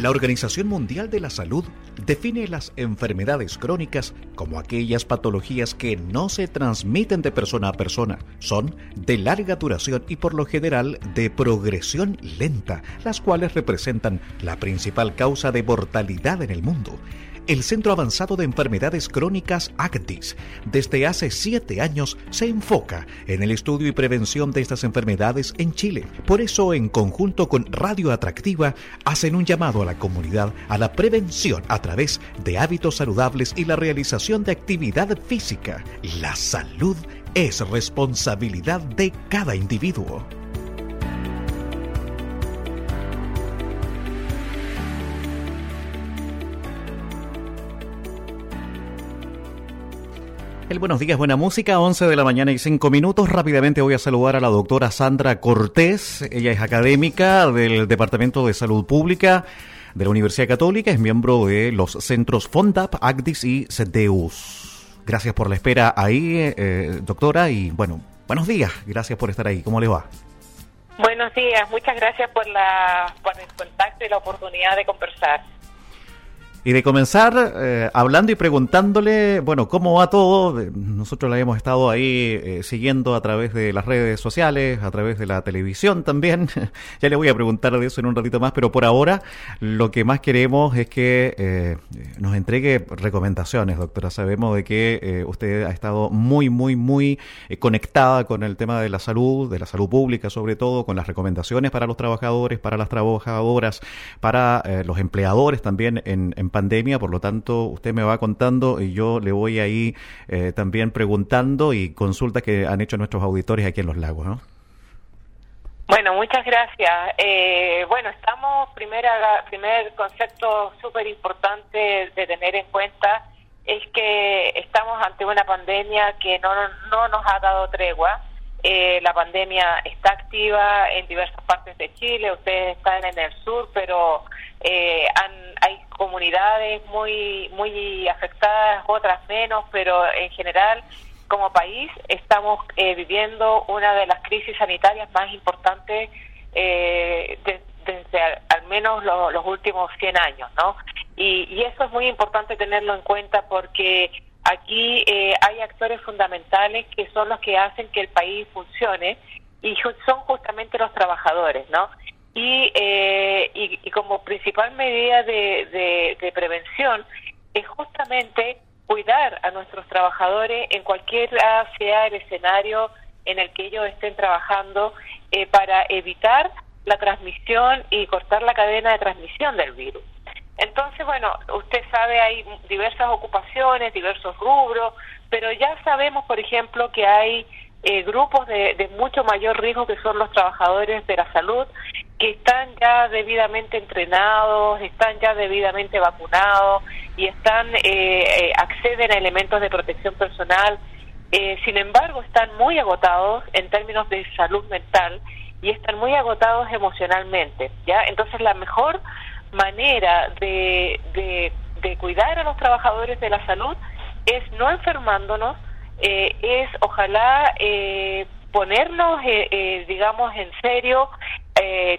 La Organización Mundial de la Salud define las enfermedades crónicas como aquellas patologías que no se transmiten de persona a persona, son de larga duración y por lo general de progresión lenta, las cuales representan la principal causa de mortalidad en el mundo el Centro Avanzado de Enfermedades Crónicas ACTIS desde hace siete años se enfoca en el estudio y prevención de estas enfermedades en Chile. Por eso, en conjunto con Radio Atractiva, hacen un llamado a la comunidad a la prevención a través de hábitos saludables y la realización de actividad física. La salud es responsabilidad de cada individuo. El buenos días, buena música, 11 de la mañana y 5 minutos. Rápidamente voy a saludar a la doctora Sandra Cortés. Ella es académica del Departamento de Salud Pública de la Universidad Católica, es miembro de los centros FONDAP, ACDIS y CEDEUS. Gracias por la espera ahí, eh, doctora, y bueno, buenos días, gracias por estar ahí. ¿Cómo le va? Buenos días, muchas gracias por, la, por el contacto y la oportunidad de conversar. Y de comenzar eh, hablando y preguntándole, bueno, cómo va todo. Nosotros la hemos estado ahí eh, siguiendo a través de las redes sociales, a través de la televisión también. ya le voy a preguntar de eso en un ratito más, pero por ahora lo que más queremos es que eh, nos entregue recomendaciones, doctora. Sabemos de que usted ha estado muy, muy, muy conectada con el tema de la salud, de la salud pública sobre todo, con las recomendaciones para los trabajadores, para las trabajadoras, para los empleadores también en, en pandemia, por lo tanto usted me va contando y yo le voy ahí eh, también preguntando y consultas que han hecho nuestros auditores aquí en Los Lagos, ¿no? Bueno, muchas gracias. Eh, bueno, estamos, primera, primer concepto súper importante de tener en cuenta es que estamos ante una pandemia que no, no nos ha dado tregua. Eh, la pandemia está activa en diversas partes de Chile, ustedes están en el sur, pero eh, hay comunidades muy, muy afectadas, otras menos, pero en general como país estamos eh, viviendo una de las crisis sanitarias más importantes desde al, menos los últimos 100 años, ¿no? Y, eso es muy importante tenerlo en cuenta porque Aquí eh, hay actores fundamentales que son los que hacen que el país funcione y son justamente los trabajadores, ¿no? Y, eh, y, como principal medida de, de, prevención es justamente cuidar a nuestros trabajadores en cualquier sea el escenario en el que ellos estén trabajando eh, para evitar la transmisión y cortar la cadena de transmisión del virus. Entonces, bueno, usted sabe, hay diversas ocupaciones, diversos rubros, pero ya sabemos, por ejemplo, que hay eh, grupos de, mucho mayor riesgo que son los trabajadores de la salud, que están ya debidamente entrenados, están ya debidamente vacunados y están eh, eh, acceden a elementos de protección personal. sin embargo, están muy agotados en términos de salud mental y están muy agotados emocionalmente. Ya, entonces la mejor manera de, de, cuidar a los trabajadores de la salud es no enfermándonos, eh, es ojalá eh, ponernos, eh, digamos, en serio,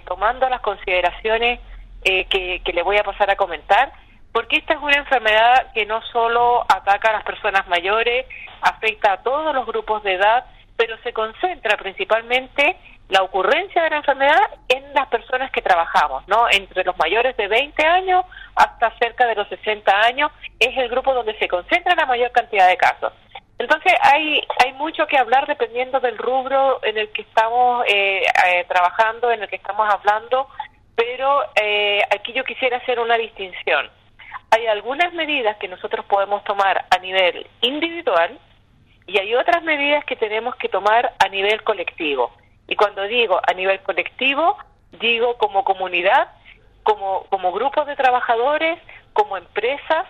tomando las consideraciones que, que le voy a pasar a comentar, porque esta es una enfermedad que no solo ataca a las personas mayores, afecta a todos los grupos de edad, pero se concentra principalmente la ocurrencia de la enfermedad en las personas que trabajamos, ¿no? Entre los mayores de 20 años hasta cerca de los 60 años es el grupo donde se concentra la mayor cantidad de casos. Entonces hay hay mucho que hablar dependiendo del rubro en el que estamos eh, eh, trabajando, en el que estamos hablando, pero eh, aquí yo quisiera hacer una distinción. Hay algunas medidas que nosotros podemos tomar a nivel individual y hay otras medidas que tenemos que tomar a nivel colectivo. Y cuando digo a nivel colectivo, digo como comunidad, como, como grupos de trabajadores, como empresas,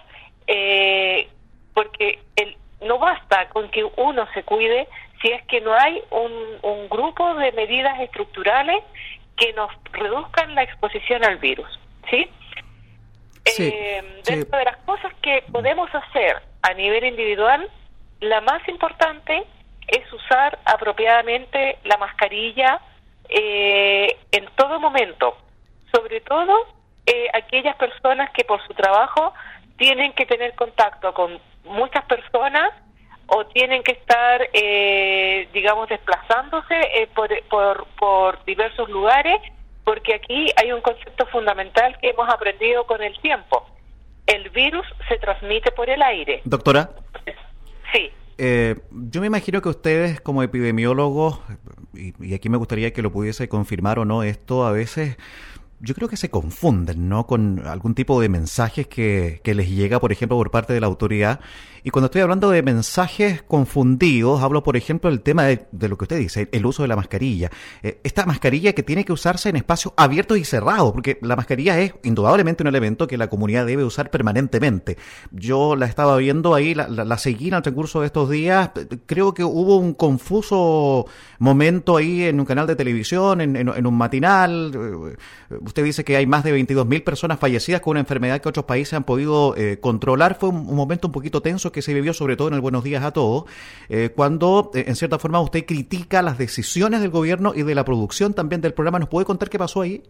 eh, porque el, no basta con que uno se cuide si es que no hay un, un grupo de medidas estructurales que nos reduzcan la exposición al virus. ¿sí? eh, dentro de las cosas que podemos hacer a nivel individual, la más importante es usar apropiadamente la mascarilla eh, en todo momento, sobre todo eh, aquellas personas que por su trabajo tienen que tener contacto con muchas personas o tienen que estar, eh, digamos, desplazándose eh, por, por, por diversos lugares, porque aquí hay un concepto fundamental que hemos aprendido con el tiempo. El virus se transmite por el aire. Doctora. Sí. Eh, yo me imagino que ustedes como epidemiólogos, y, y, aquí me gustaría que lo pudiese confirmar o no, esto a veces yo creo que se confunden, ¿no? Con algún tipo de mensajes que, que, les llega, por ejemplo, por parte de la autoridad. Y cuando estoy hablando de mensajes confundidos, hablo, por ejemplo, del tema de, lo que usted dice, el uso de la mascarilla. Eh, esta mascarilla que tiene que usarse en espacios abiertos y cerrados, porque la mascarilla es indudablemente un elemento que la comunidad debe usar permanentemente. Yo la estaba viendo ahí, la, la, la seguí en el transcurso de estos días. Creo que hubo un confuso momento ahí en un canal de televisión, en, en, en un matinal Usted dice que hay más de 22.000 personas fallecidas con una enfermedad que otros países han podido eh, controlar. Fue un, momento un poquito tenso que se vivió, sobre todo en el Buenos Días a Todos, eh, cuando eh, en cierta forma usted critica las decisiones del gobierno y de la producción también del programa. ¿Nos puede contar qué pasó ahí?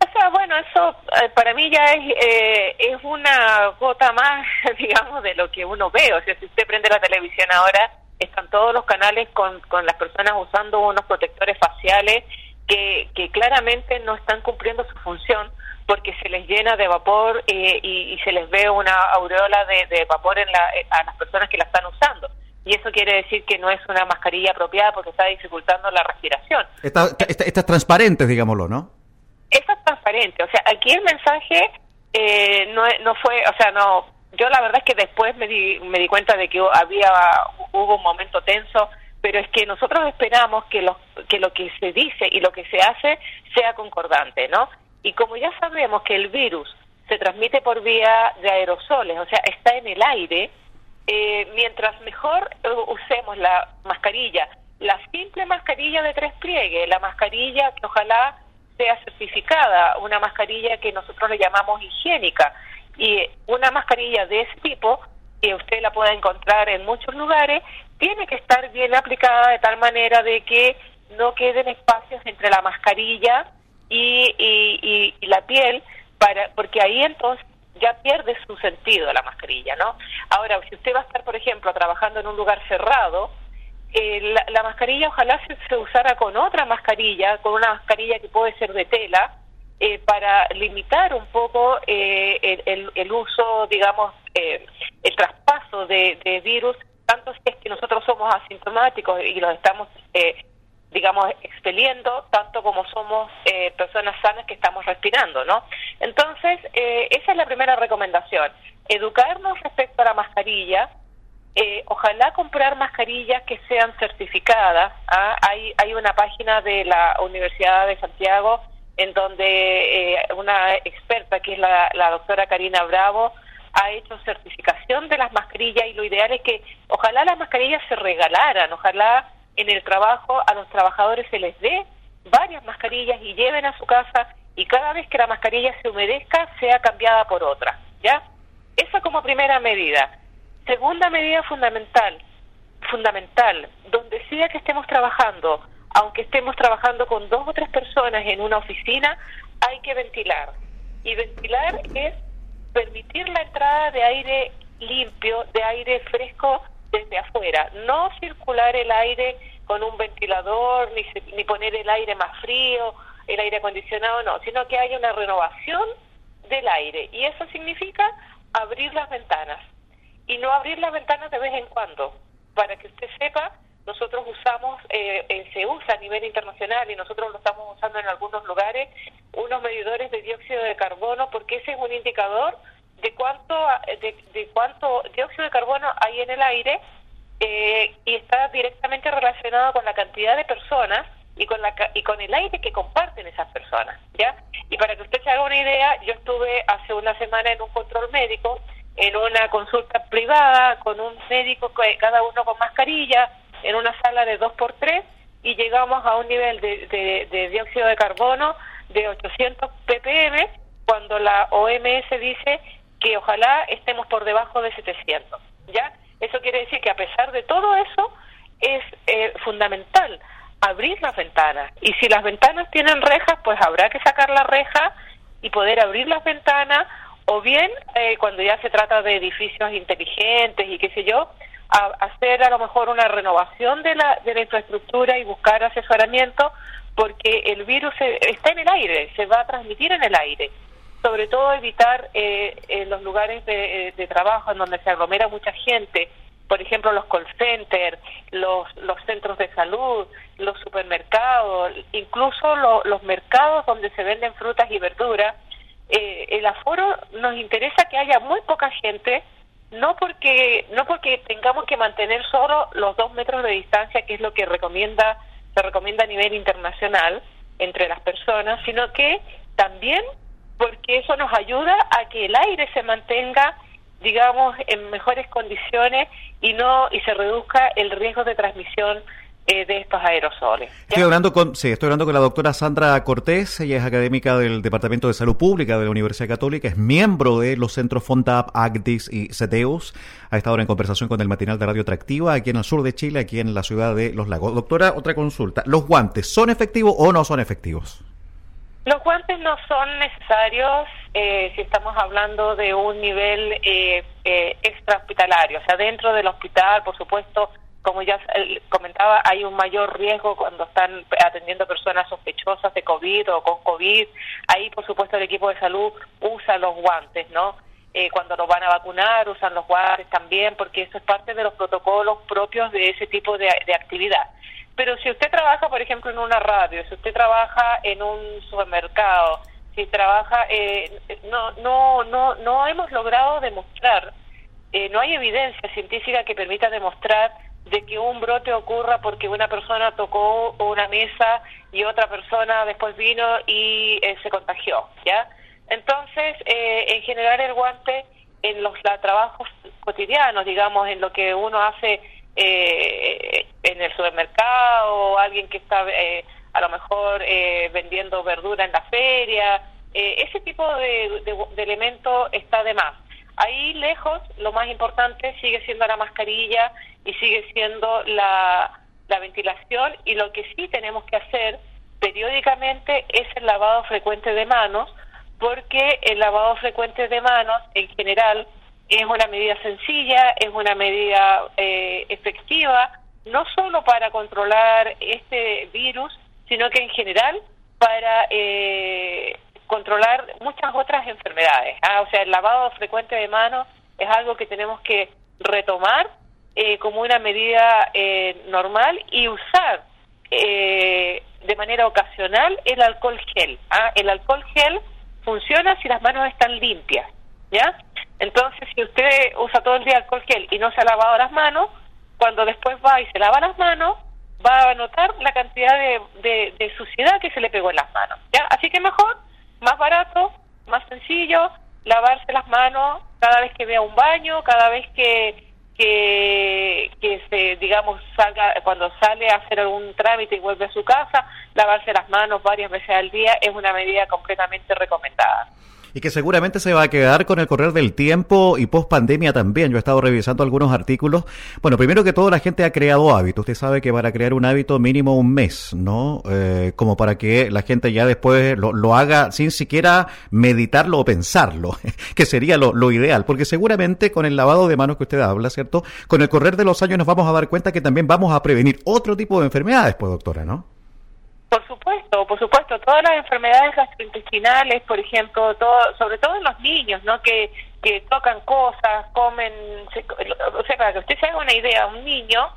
O sea, bueno, eso eh, para mí ya es, eh, es una gota más, digamos, de lo que uno ve. O sea, si usted prende la televisión ahora, están todos los canales con, con las personas usando unos protectores faciales que, que claramente no están cumpliendo su función porque se les llena de vapor eh, y, y, se les ve una aureola de, de vapor en la, eh, a las personas que la están usando. Y eso quiere decir que no es una mascarilla apropiada porque está dificultando la respiración. Está, está, está transparente, digámoslo, ¿no? Eso es transparente. O sea, aquí el mensaje eh, no, no fue, o sea, no. Yo la verdad es que después me di, me di cuenta de que había hubo un momento tenso pero es que nosotros esperamos que lo, que lo que se dice y lo que se hace sea concordante, ¿no? Y como ya sabemos que el virus se transmite por vía de aerosoles, o sea, está en el aire, eh, mientras mejor usemos la mascarilla, la simple mascarilla de tres pliegues, la mascarilla que ojalá sea certificada, una mascarilla que nosotros le llamamos higiénica, y una mascarilla de ese tipo, que usted la pueda encontrar en muchos lugares, tiene que estar bien aplicada de tal manera de que no queden espacios entre la mascarilla y, y, y, la piel, para porque ahí entonces ya pierde su sentido la mascarilla, ¿no? Ahora, si usted va a estar, por ejemplo, trabajando en un lugar cerrado, eh, la, la, mascarilla ojalá se, usara con otra mascarilla, con una mascarilla que puede ser de tela, eh, para limitar un poco eh, el, el, el, uso, digamos, eh, el traspaso de, virus tanto si nosotros somos asintomáticos y los estamos, eh, digamos, expeliendo, tanto como somos eh, personas sanas que estamos respirando, ¿no? Entonces, eh, esa es la primera recomendación, educarnos respecto a la mascarilla, eh, ojalá comprar mascarillas que sean certificadas. ¿ah? Hay, hay una página de la Universidad de Santiago en donde eh, una experta, que es la, la doctora Karina Bravo, ha hecho certificación de las mascarillas y lo ideal es que ojalá las mascarillas se regalaran, ojalá en el trabajo a los trabajadores se les dé varias mascarillas y lleven a su casa y cada vez que la mascarilla se humedezca sea cambiada por otra, ¿ya? Esa como primera medida. Segunda medida fundamental, fundamental, donde sea que estemos trabajando, aunque estemos trabajando con dos o tres personas en una oficina, hay que ventilar. Y ventilar es permitir la entrada de aire limpio, de aire fresco desde afuera, no circular el aire con un ventilador, ni, ni poner el aire más frío, el aire acondicionado, no, sino que haya una renovación del aire. Y eso significa abrir las ventanas. Y no abrir las ventanas de vez en cuando. Para que usted sepa, nosotros usamos, eh, eh, se usa a nivel internacional y nosotros lo estamos usando en algunos lugares, unos medidores de dióxido de carbono, porque ese es un indicador de cuánto, de, cuánto dióxido de carbono hay en el aire eh, y está directamente relacionado con la cantidad de personas y con la y con el aire que comparten esas personas, ¿ya? Y para que usted se haga una idea, yo estuve hace una semana en un control médico, en una consulta privada con un médico cada uno con mascarilla, en una sala de 2 por 3 y llegamos a un nivel de, de, de dióxido de carbono de 800 ppm cuando la OMS dice que ojalá estemos por debajo de 700, ¿ya? Eso quiere decir que a pesar de todo eso es eh, fundamental abrir las ventanas y si las ventanas tienen rejas, pues habrá que sacar la reja y poder abrir las ventanas o bien eh, cuando ya se trata de edificios inteligentes y qué sé yo, hacer a lo mejor una renovación de la, de la infraestructura y buscar asesoramiento porque el virus está en el aire, se va a transmitir en el aire. Sobre todo evitar eh, en los lugares de, eh, de, trabajo en donde se aglomera mucha gente, por ejemplo los call centers, los, los centros de salud, los supermercados, incluso los mercados donde se venden frutas y verduras. Eh, el aforo nos interesa que haya muy poca gente, no porque no porque tengamos que mantener solo los dos metros de distancia, que es lo que recomienda se recomienda a nivel internacional entre las personas, sino que también porque eso nos ayuda a que el aire se mantenga digamos en mejores condiciones y no y se reduzca el riesgo de transmisión eh, de estos aerosoles. Estoy hablando con sí, estoy hablando con la doctora Sandra Cortés, ella es académica del Departamento de Salud Pública de la Universidad Católica, es miembro de los centros FONTAP, ACDIS y CETEUS. Ha estado en conversación con el matinal de Radio Atractiva aquí en el sur de Chile, aquí en la ciudad de Los Lagos. Doctora, otra consulta. ¿Los guantes son efectivos o no son efectivos? Los guantes no son necesarios eh, si estamos hablando de un nivel eh, eh, extra hospitalario. O sea, dentro del hospital, por supuesto, como ya comentaba, hay un mayor riesgo cuando están atendiendo personas sospechosas de COVID o con COVID. Ahí, por supuesto, el equipo de salud usa los guantes, ¿no? Eh, cuando los van a vacunar, usan los guantes también, porque eso es parte de los protocolos propios de ese tipo de, actividad. Pero si usted trabaja, por ejemplo, en una radio, si usted trabaja en un supermercado, si trabaja, eh, no, no, no, no hemos logrado demostrar, eh, no hay evidencia científica que permita demostrar de que un brote ocurra porque una persona tocó una mesa y otra persona después vino y eh, se contagió, ¿ya? Entonces, eh, en general el guante en los trabajos cotidianos, digamos, en lo que uno hace eh, en el supermercado, o alguien que está a lo mejor vendiendo verdura en la feria, ese tipo de, de elementos está de más. Ahí lejos, lo más importante sigue siendo la mascarilla y sigue siendo la, la ventilación. Y lo que sí tenemos que hacer periódicamente es el lavado frecuente de manos porque el lavado frecuente de manos en general es una medida sencilla, es una medida eh, efectiva, no solo para controlar este virus, sino que en general para eh, controlar muchas otras enfermedades. ¿ah? O sea, el lavado frecuente de manos es algo que tenemos que retomar eh, como una medida eh, normal y usar eh, de manera ocasional el alcohol gel. ¿ah? El alcohol gel funciona si las manos están limpias, ¿ya? Entonces, si usted usa todo el día alcohol gel y no se ha lavado las manos, cuando después va y se lava las manos, va a notar la cantidad de, de suciedad que se le pegó en las manos, ¿ya? Así que mejor, más barato, más sencillo, lavarse las manos cada vez que vea un baño, cada vez que que, que se, digamos, salga, cuando sale a hacer algún trámite y vuelve a su casa, lavarse las manos varias veces al día es una medida completamente recomendada y que seguramente se va a quedar con el correr del tiempo y post pandemia también. Yo he estado revisando algunos artículos. Bueno, primero que todo la gente ha creado hábitos. Usted sabe que para crear un hábito mínimo un mes, ¿no? Eh, como para que la gente ya después lo, haga sin siquiera meditarlo o pensarlo, que sería lo, lo ideal, porque seguramente con el lavado de manos que usted habla, ¿cierto? Con el correr de los años nos vamos a dar cuenta que también vamos a prevenir otro tipo de enfermedades, pues doctora, ¿no? Por supuesto, por supuesto, todas las enfermedades gastrointestinales, por ejemplo, todo, sobre todo en los niños, ¿no? Que, tocan cosas, comen, o sea, para que usted se haga una idea, un niño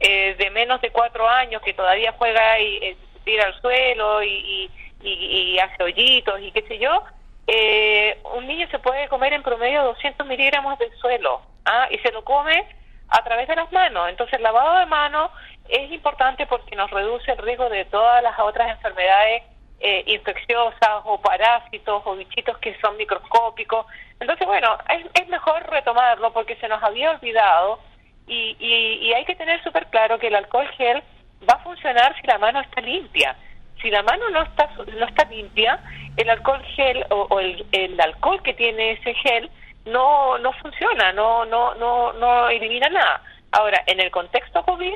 eh, de menos de cuatro años que todavía juega y eh, tira al suelo y, y, hace hoyitos y qué sé yo, eh, un niño se puede comer en promedio 200 miligramos del suelo, ¿ah? Y se lo come a través de las manos. Entonces, lavado de manos es importante porque nos reduce el riesgo de todas las otras enfermedades eh, infecciosas o parásitos o bichitos que son microscópicos. Entonces, bueno, es, mejor retomarlo porque se nos había olvidado y, y, hay que tener súper claro que el alcohol gel va a funcionar si la mano está limpia. Si la mano no está, no está limpia, el alcohol gel o, el, el alcohol que tiene ese gel no, no funciona, no, no, no, no elimina nada. Ahora, en el contexto COVID,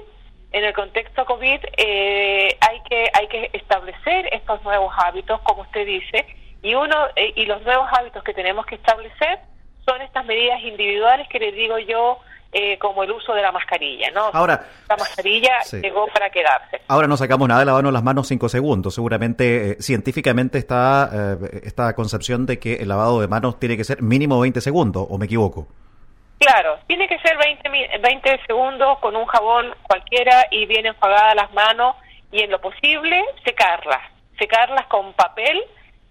en el contexto COVID eh, hay que hay que establecer estos nuevos hábitos, como usted dice, Y uno eh, y los nuevos hábitos que tenemos que establecer son estas medidas individuales que les digo yo eh, como el uso de la mascarilla, ¿no? Ahora, la mascarilla llegó para quedarse. Ahora no sacamos nada de lavarnos las manos cinco segundos. Seguramente, eh, científicamente está eh, esta concepción de que el lavado de manos tiene que ser mínimo 20 segundos, ¿o me equivoco? Claro, tiene que ser 20, 20 segundos con un jabón cualquiera y bien enjuagadas las manos y en lo posible secarlas. Secarlas con papel,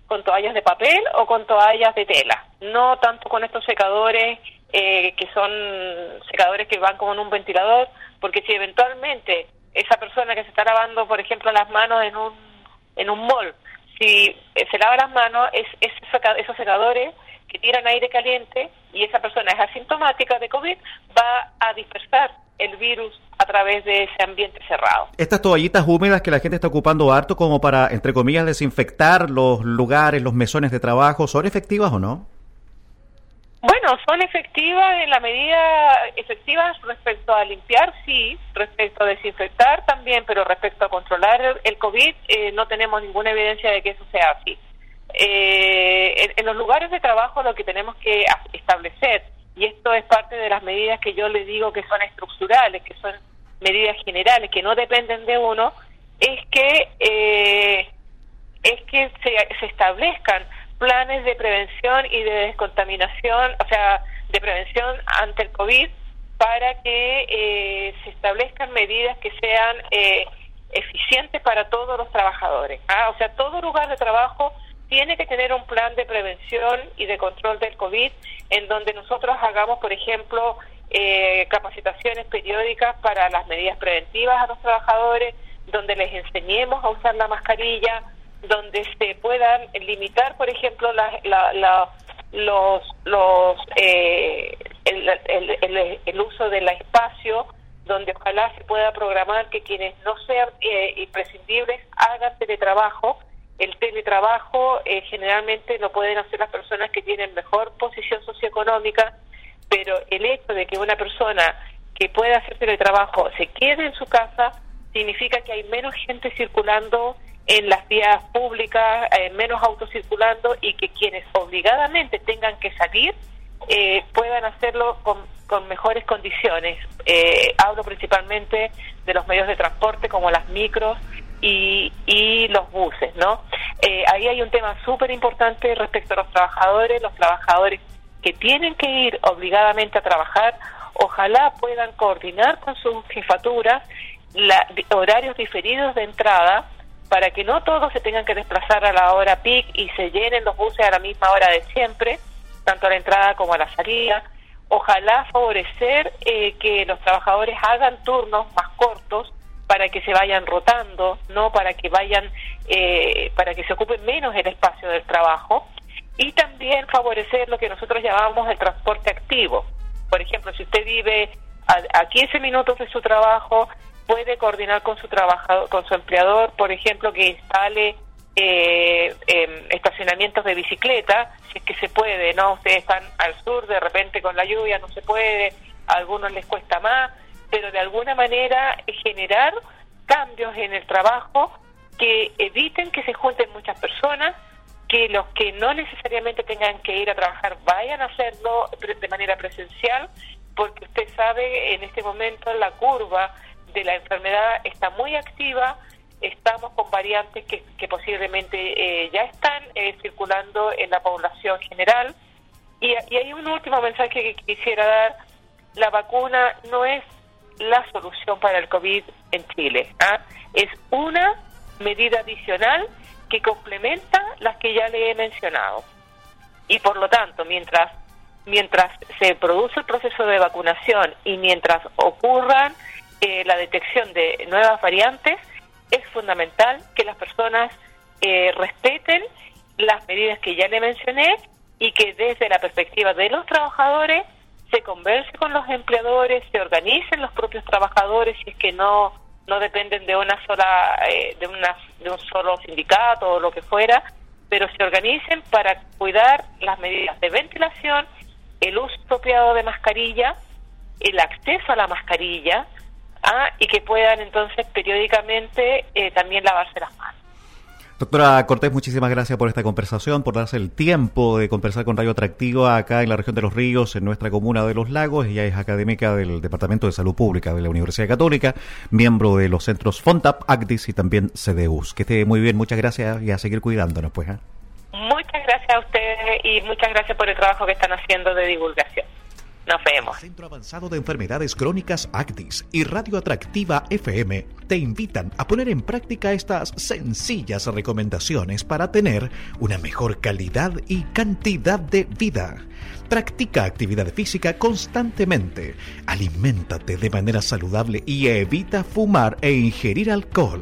con toallas de papel o con toallas de tela. No tanto con estos secadores eh, que son secadores que van como en un ventilador, porque si eventualmente esa persona que se está lavando, por ejemplo, las manos en un, en un mall, si eh, se lava las manos, es, esos secadores que tiran aire caliente y esa persona es asintomática de COVID, va a dispersar el virus a través de ese ambiente cerrado. Estas toallitas húmedas que la gente está ocupando harto como para, entre comillas, desinfectar los lugares, los mesones de trabajo, ¿son efectivas o no? Bueno, son efectivas en la medida efectivas respecto a limpiar, sí, respecto a desinfectar también, pero respecto a controlar el COVID eh, no tenemos ninguna evidencia de que eso sea así. Eh, en, los lugares de trabajo lo que tenemos que establecer, y esto es parte de las medidas que yo le digo que son estructurales, que son medidas generales, que no dependen de uno, es que eh, es que se, se establezcan planes de prevención y de descontaminación, o sea, de prevención ante el COVID para que eh, se establezcan medidas que sean eh, eficientes para todos los trabajadores. ¿ah? O sea, todo lugar de trabajo tiene que tener un plan de prevención y de control del COVID en donde nosotros hagamos, por ejemplo, eh, capacitaciones periódicas para las medidas preventivas a los trabajadores, donde les enseñemos a usar la mascarilla, donde se puedan limitar, por ejemplo, los, los eh, el, uso del espacio, donde ojalá se pueda programar que quienes no sean eh, imprescindibles hagan teletrabajo. El teletrabajo eh, generalmente lo pueden hacer las personas que tienen mejor posición socioeconómica, pero el hecho de que una persona que pueda hacer teletrabajo se quede en su casa significa que hay menos gente circulando en las vías públicas, eh, menos autos circulando y que quienes obligadamente tengan que salir eh, puedan hacerlo con, con mejores condiciones. Eh, hablo principalmente de los medios de transporte como las micros y, y los buses, ¿no? ahí hay un tema súper importante respecto a los trabajadores, los trabajadores que tienen que ir obligadamente a trabajar, ojalá puedan coordinar con sus jefaturas horarios diferidos de entrada para que no todos se tengan que desplazar a la hora peak y se llenen los buses a la misma hora de siempre, tanto a la entrada como a la salida. Ojalá favorecer eh, que los trabajadores hagan turnos más cortos para que se vayan rotando, no para que vayan, eh, para que se ocupen menos el espacio del trabajo y también favorecer lo que nosotros llamamos el transporte activo. Por ejemplo, si usted vive a, a 15 minutos de su trabajo, puede coordinar con su trabajador, con su empleador, por ejemplo, que instale eh, em, estacionamientos de bicicleta, si es que se puede, ¿no? Ustedes están al sur, de repente con la lluvia no se puede, a algunos les cuesta más, pero de alguna manera generar cambios en el trabajo que eviten que se junten muchas personas, que los que no necesariamente tengan que ir a trabajar vayan a hacerlo de manera presencial, porque usted sabe, en este momento la curva de la enfermedad está muy activa, estamos con variantes que, posiblemente eh, ya están eh, circulando en la población general. Y, hay un último mensaje que quisiera dar, la vacuna no es la solución para el COVID en Chile, ¿ah? es una medida adicional que complementa las que ya le he mencionado. Y por lo tanto, mientras mientras se produce el proceso de vacunación y mientras ocurran eh, la detección de nuevas variantes, es fundamental que las personas eh, respeten las medidas que ya le mencioné y que desde la perspectiva de los trabajadores se converse con los empleadores, se organicen los propios trabajadores si es que no no dependen de una sola eh, de una de un solo sindicato o lo que fuera, pero se organicen para cuidar las medidas de ventilación, el uso apropiado de mascarilla, el acceso a la mascarilla, y que puedan entonces periódicamente eh, también lavarse las manos. Doctora Cortés, muchísimas gracias por esta conversación, por darse el tiempo de conversar con Radio Atractiva acá en la región de Los Ríos, en nuestra comuna de Los Lagos. Ella es académica del Departamento de Salud Pública de la Universidad Católica, miembro de los centros FONTAP, ACDIS y también CDUS. Que esté muy bien, muchas gracias y a seguir cuidándonos, pues. ¿eh? Muchas gracias a ustedes y muchas gracias por el trabajo que están haciendo de divulgación. Nos vemos. Centro Avanzado de Enfermedades Crónicas ACTIS y Radio Atractiva FM te invitan a poner en práctica estas sencillas recomendaciones para tener una mejor calidad y cantidad de vida. Practica actividad física constantemente, aliméntate de manera saludable y evita fumar e ingerir alcohol.